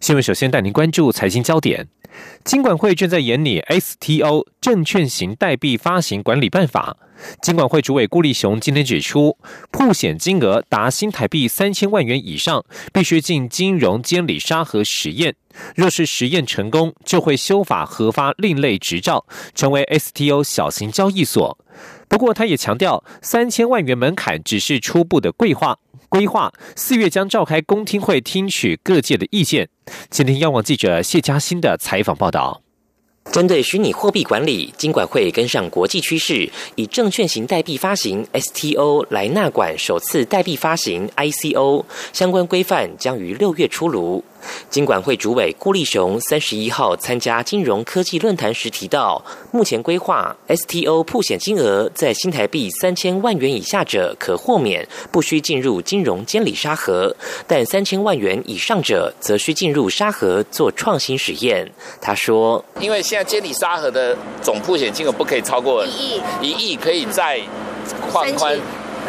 新闻。首先带您关注财经焦点。金管会正在研拟 STO 证券型代币发行管理办法。金管会主委顾立雄今天指出，铺险金额达新台币三千万元以上，必须进金融监理沙盒实验。若是实验成功，就会修法核发另类执照，成为 STO 小型交易所。不过，他也强调，三千万元门槛只是初步的规划。规划四月将召开公听会，听取各界的意见。今天，央广记者谢佳欣的采访报道。针对虚拟货币管理，金管会跟上国际趋势，以证券型代币发行 STO 来纳管首次代币发行 ICO，相关规范将于六月出炉。金管会主委顾立雄三十一号参加金融科技论坛时提到，目前规划 STO 铺险金额在新台币三千万元以下者可豁免，不需进入金融监理沙盒；但三千万元以上者则需进入沙盒做创新实验。他说：“因为现在监理沙盒的总铺险金额不可以超过一亿，一亿可以再放宽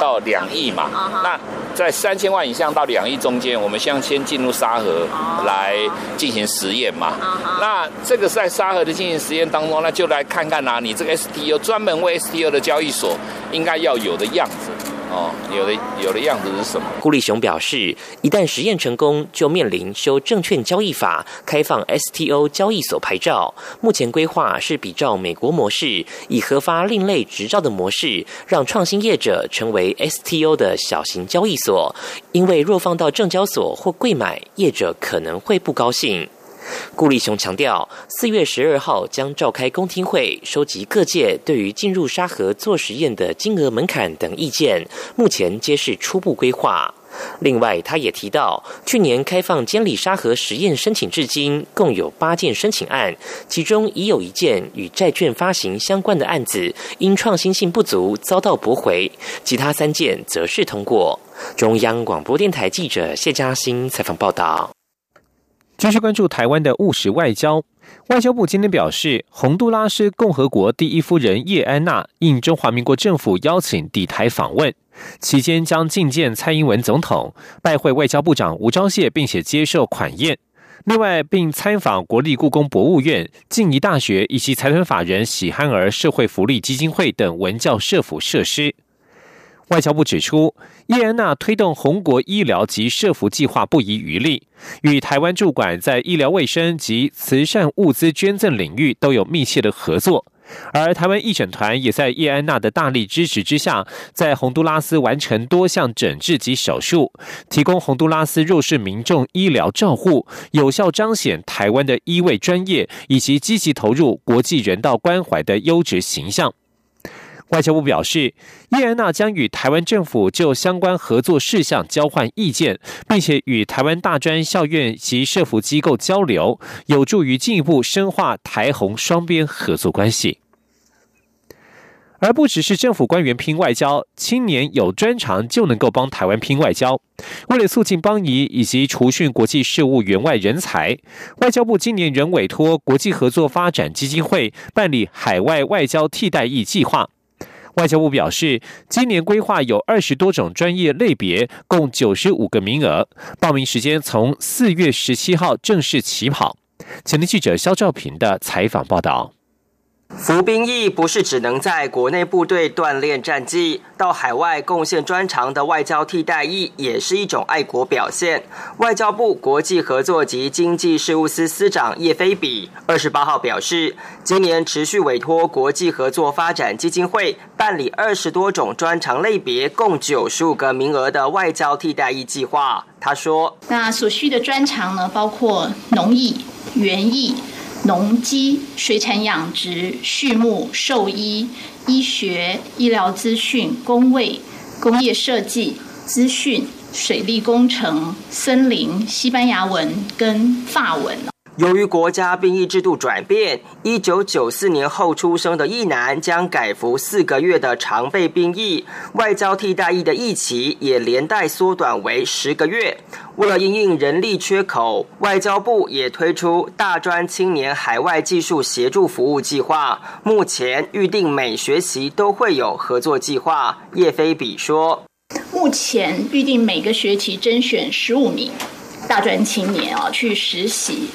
到两亿嘛？那。”在三千万以上到两亿中间，我们先先进入沙河来进行实验嘛。那这个在沙河的进行实验当中，那就来看看呐，你这个 STO 专门为 STO 的交易所应该要有的样子。哦，有的有的样子是什么？顾立雄表示，一旦实验成功，就面临修证券交易法，开放 STO 交易所牌照。目前规划是比照美国模式，以核发另类执照的模式，让创新业者成为 STO 的小型交易所。因为若放到证交所或柜买，业者可能会不高兴。顾立雄强调，四月十二号将召开公听会，收集各界对于进入沙盒做实验的金额门槛等意见。目前皆是初步规划。另外，他也提到，去年开放监理沙盒实验申请至今，共有八件申请案，其中已有一件与债券发行相关的案子，因创新性不足遭到驳回，其他三件则是通过。中央广播电台记者谢嘉欣采访报道。继续关注台湾的务实外交。外交部今天表示，洪都拉斯共和国第一夫人叶安娜应中华民国政府邀请抵台访问，期间将觐见蔡英文总统，拜会外交部长吴钊燮，并且接受款宴。另外，并参访国立故宫博物院、静宜大学以及财团法人喜憨儿社会福利基金会等文教社府设施。外交部指出，叶安娜推动红国医疗及社福计划不遗余力，与台湾驻馆在医疗卫生及慈善物资捐赠领域都有密切的合作。而台湾义诊团也在叶安娜的大力支持之下，在洪都拉斯完成多项诊治及手术，提供洪都拉斯弱势民众医疗照护，有效彰显台湾的医卫专业以及积极投入国际人道关怀的优质形象。外交部表示，叶安娜将与台湾政府就相关合作事项交换意见，并且与台湾大专校院及社福机构交流，有助于进一步深化台红双边合作关系。而不只是政府官员拼外交，青年有专长就能够帮台湾拼外交。为了促进邦谊以及储训国际事务员外人才，外交部今年仍委托国际合作发展基金会办理海外外交替代役计划。外交部表示，今年规划有二十多种专业类别，共九十五个名额，报名时间从四月十七号正式起跑。前天记者肖兆平的采访报道。服兵役不是只能在国内部队锻炼战绩，到海外贡献专长的外交替代役也是一种爱国表现。外交部国际合作及经济事务司司长叶飞比二十八号表示，今年持续委托国际合作发展基金会办理二十多种专长类别，共九十五个名额的外交替代役计划。他说：“那所需的专长呢，包括农艺、园艺。”农机、水产养殖、畜牧、兽医、医学、医疗资讯、工位、工业设计、资讯、水利工程、森林、西班牙文跟法文。由于国家兵役制度转变，一九九四年后出生的役男将改服四个月的常备兵役，外交替代役的役期也连带缩短为十个月。为了应应人力缺口，外交部也推出大专青年海外技术协助服务计划，目前预定每学期都会有合作计划。叶飞比说：“目前预定每个学期甄选十五名大专青年啊去实习。”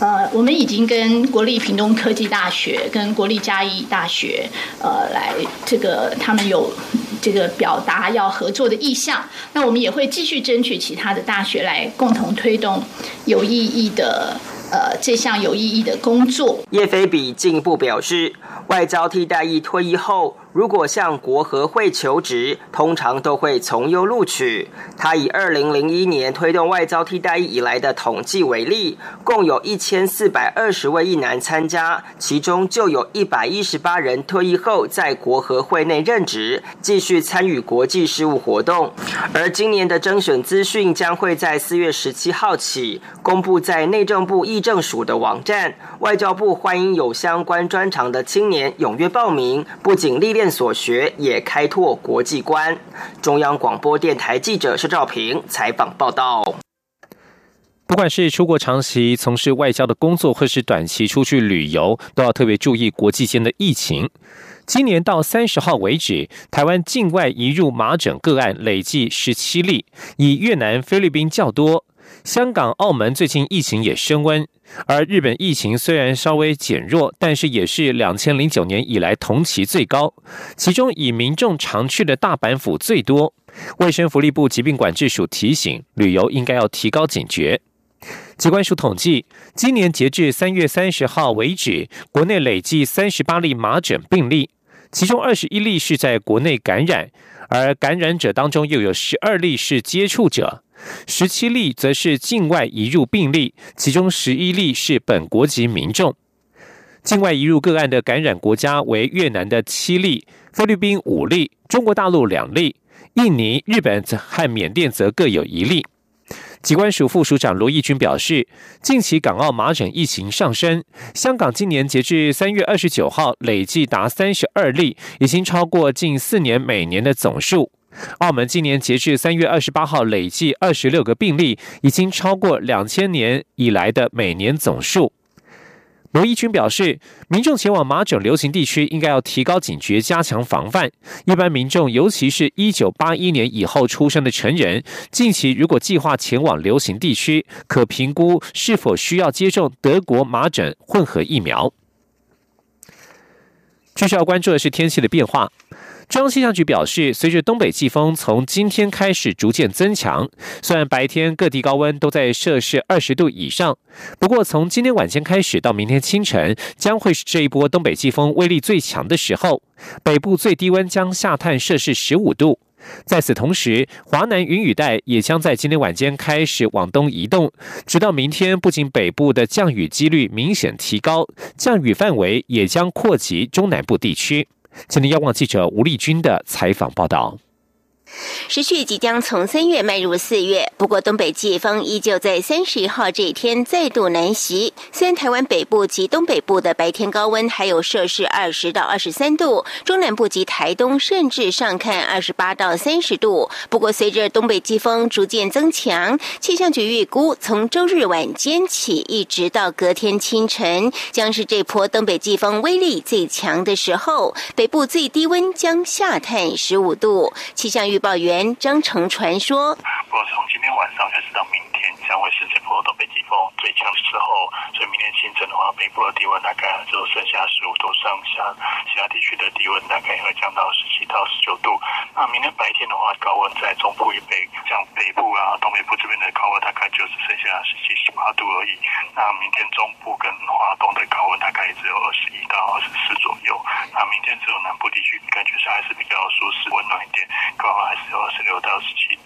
呃，我们已经跟国立屏东科技大学、跟国立嘉义大学，呃，来这个他们有这个表达要合作的意向。那我们也会继续争取其他的大学来共同推动有意义的呃这项有意义的工作。叶菲比进一步表示，外交替代役退役后。如果向国合会求职，通常都会从优录取。他以二零零一年推动外交替代役以来的统计为例，共有一千四百二十位役男参加，其中就有一百一十八人退役后在国合会内任职，继续参与国际事务活动。而今年的征选资讯将会在四月十七号起公布在内政部议政署的网站。外交部欢迎有相关专长的青年踊跃报名，不仅历练。所学也开拓国际观。中央广播电台记者施兆平采访报道。不管是出国长期从事外交的工作，或是短期出去旅游，都要特别注意国际间的疫情。今年到三十号为止，台湾境外移入麻疹个案累计十七例，以越南、菲律宾较多。香港、澳门最近疫情也升温，而日本疫情虽然稍微减弱，但是也是两千零九年以来同期最高。其中以民众常去的大阪府最多。卫生福利部疾病管制署提醒，旅游应该要提高警觉。机关署统计，今年截至三月三十号为止，国内累计三十八例麻疹病例，其中二十一例是在国内感染，而感染者当中又有十二例是接触者。十七例则是境外移入病例，其中十一例是本国籍民众。境外移入个案的感染国家为越南的七例、菲律宾五例、中国大陆两例、印尼、日本和缅甸则各有一例。机关署副署长罗义军表示，近期港澳麻疹疫情上升，香港今年截至三月二十九号累计达三十二例，已经超过近四年每年的总数。澳门今年截至三月二十八号，累计二十六个病例，已经超过两千年以来的每年总数。罗义军表示，民众前往麻疹流行地区，应该要提高警觉，加强防范。一般民众，尤其是一九八一年以后出生的成人，近期如果计划前往流行地区，可评估是否需要接种德国麻疹混合疫苗。继续要关注的是天气的变化。中央气象局表示，随着东北季风从今天开始逐渐增强，虽然白天各地高温都在摄氏二十度以上，不过从今天晚间开始到明天清晨，将会是这一波东北季风威力最强的时候。北部最低温将下探摄氏十五度。在此同时，华南云雨带也将在今天晚间开始往东移动，直到明天，不仅北部的降雨几率明显提高，降雨范围也将扩及中南部地区。今天，央广记者吴丽君的采访报道。时序即将从三月迈入四月，不过东北季风依旧在三十一号这一天再度南袭。虽然台湾北部及东北部的白天高温还有摄氏二十到二十三度，中南部及台东甚至上看二十八到三十度。不过随着东北季风逐渐增强，气象局预估从周日晚间起一直到隔天清晨，将是这波东北季风威力最强的时候。北部最低温将下探十五度，气象预。报员张成传说：“不过从今天晚上开始到明天，将会是这波东北季风最强的时候。所以明天清晨的话，北部的低温大概只有剩下十五度上下，其他地区的低温大概会降到十七到十九度。那明天白天的话，高温在中部以北，像北部啊、东北部这边的高温大概就只剩下十七、十八度而已。那明天中部跟华东的高温大概也只有二十一到二十四左右。那明天只有南部地区感觉上还是比较舒适、温暖一点，高温。”还是有二十六到十七。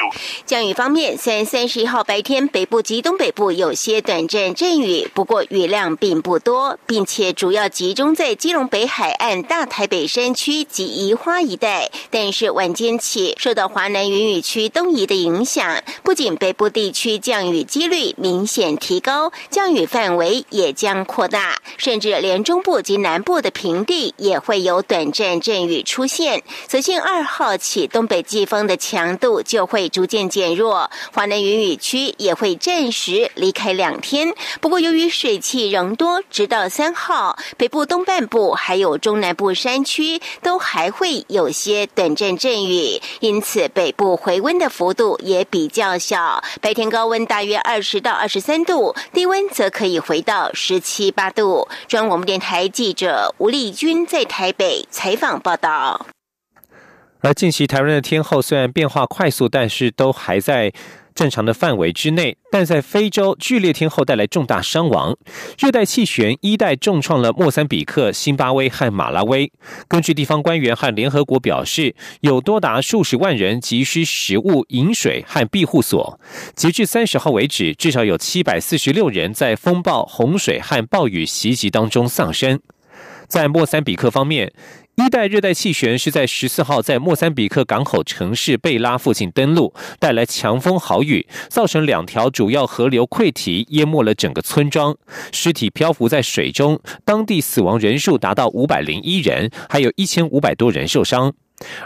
降雨方面，三月三十一号白天北部及东北部有些短暂阵雨，不过雨量并不多，并且主要集中在基隆北海岸、大台北山区及宜花一带。但是晚间起，受到华南云雨区东移的影响，不仅北部地区降雨几率明显提高，降雨范围也将扩大，甚至连中部及南部的平地也会有短暂阵雨出现。所幸二号起，东北季风的强度就会逐渐减弱，华南云雨区也会暂时离开两天。不过，由于水汽仍多，直到三号，北部东半部还有中南部山区都还会有些短暂阵雨，因此北部回温的幅度也比较小。白天高温大约二十到二十三度，低温则可以回到十七八度。中央广播电台记者吴丽君在台北采访报道。而近期台湾的天候虽然变化快速，但是都还在正常的范围之内。但在非洲，剧烈天候带来重大伤亡，热带气旋一代重创了莫桑比克、新巴威和马拉威。根据地方官员和联合国表示，有多达数十万人急需食物、饮水和庇护所。截至三十号为止，至少有七百四十六人在风暴、洪水和暴雨袭击当中丧生。在莫桑比克方面。一代热带气旋是在十四号在莫桑比克港口城市贝拉附近登陆，带来强风豪雨，造成两条主要河流溃堤，淹没了整个村庄，尸体漂浮在水中，当地死亡人数达到五百零一人，还有一千五百多人受伤。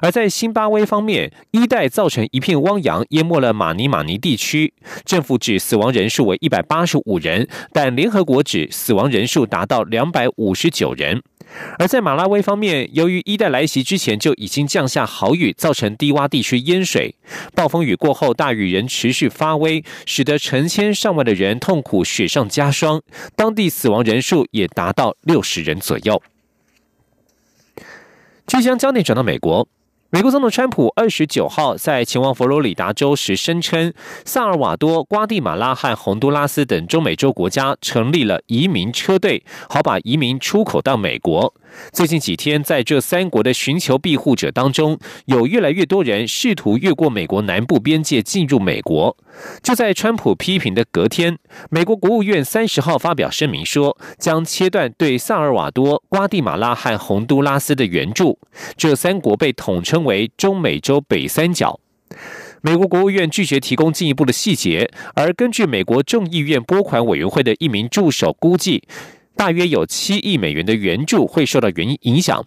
而在辛巴威方面，一代造成一片汪洋，淹没了马尼马尼地区，政府指死亡人数为一百八十五人，但联合国指死亡人数达到两百五十九人。而在马拉维方面，由于一代来袭之前就已经降下豪雨，造成低洼地区淹水。暴风雨过后，大雨仍持续发威，使得成千上万的人痛苦雪上加霜，当地死亡人数也达到六十人左右。即将焦点转到美国。美国总统川普二十九号在前往佛罗里达州时声称，萨尔瓦多、瓜地马拉和洪都拉斯等中美洲国家成立了移民车队，好把移民出口到美国。最近几天，在这三国的寻求庇护者当中，有越来越多人试图越过美国南部边界进入美国。就在川普批评的隔天，美国国务院三十号发表声明说，将切断对萨尔瓦多、瓜地马拉和洪都拉斯的援助。这三国被统称为中美洲北三角。美国国务院拒绝提供进一步的细节，而根据美国众议院拨款委员会的一名助手估计。大约有七亿美元的援助会受到原因影响。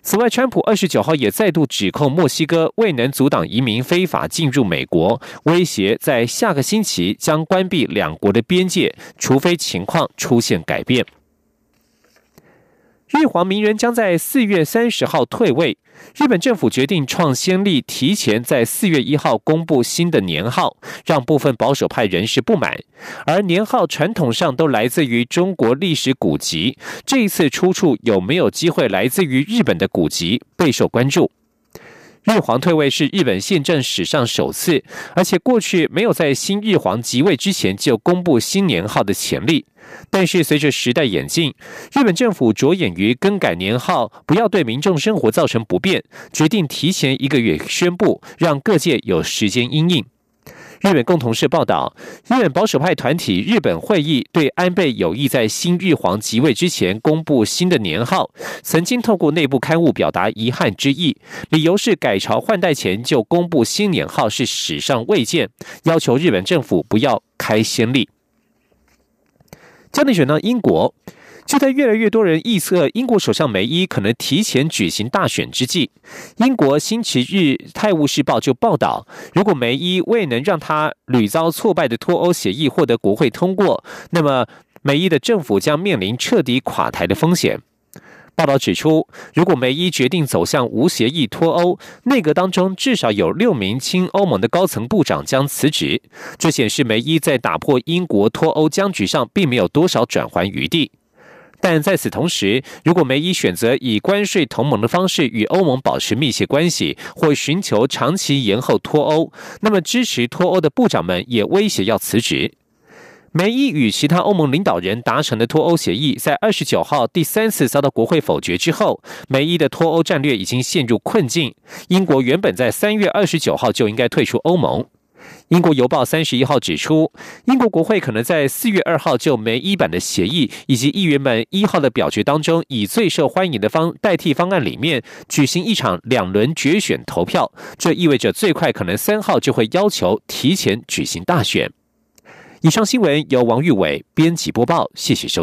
此外，川普二十九号也再度指控墨西哥未能阻挡移民非法进入美国，威胁在下个星期将关闭两国的边界，除非情况出现改变。日皇明仁将在四月三十号退位。日本政府决定创先例，提前在四月一号公布新的年号，让部分保守派人士不满。而年号传统上都来自于中国历史古籍，这一次出处有没有机会来自于日本的古籍，备受关注。日皇退位是日本宪政史上首次，而且过去没有在新日皇即位之前就公布新年号的潜力。但是随着时代演进，日本政府着眼于更改年号，不要对民众生活造成不便，决定提前一个月宣布，让各界有时间应应。日本共同社报道，日本保守派团体日本会议对安倍有意在新日皇即位之前公布新的年号，曾经透过内部刊物表达遗憾之意，理由是改朝换代前就公布新年号是史上未见，要求日本政府不要开先例。焦点选到英国，就在越来越多人预测英国首相梅伊可能提前举行大选之际，英国星期日《泰晤士报》就报道，如果梅伊未能让他屡遭挫败的脱欧协议获得国会通过，那么梅伊的政府将面临彻底垮台的风险。报道指出，如果梅伊决定走向无协议脱欧，内阁当中至少有六名亲欧盟的高层部长将辞职。这显示梅伊在打破英国脱欧僵局上并没有多少转圜余地。但在此同时，如果梅伊选择以关税同盟的方式与欧盟保持密切关系，或寻求长期延后脱欧，那么支持脱欧的部长们也威胁要辞职。梅伊与其他欧盟领导人达成的脱欧协议，在二十九号第三次遭到国会否决之后，梅伊的脱欧战略已经陷入困境。英国原本在三月二十九号就应该退出欧盟。英国邮报三十一号指出，英国国会可能在四月二号就梅伊版的协议以及议员们一号的表决当中，以最受欢迎的方代替方案里面举行一场两轮决选投票。这意味着最快可能三号就会要求提前举行大选。以上新闻由王玉伟编辑播报，谢谢收。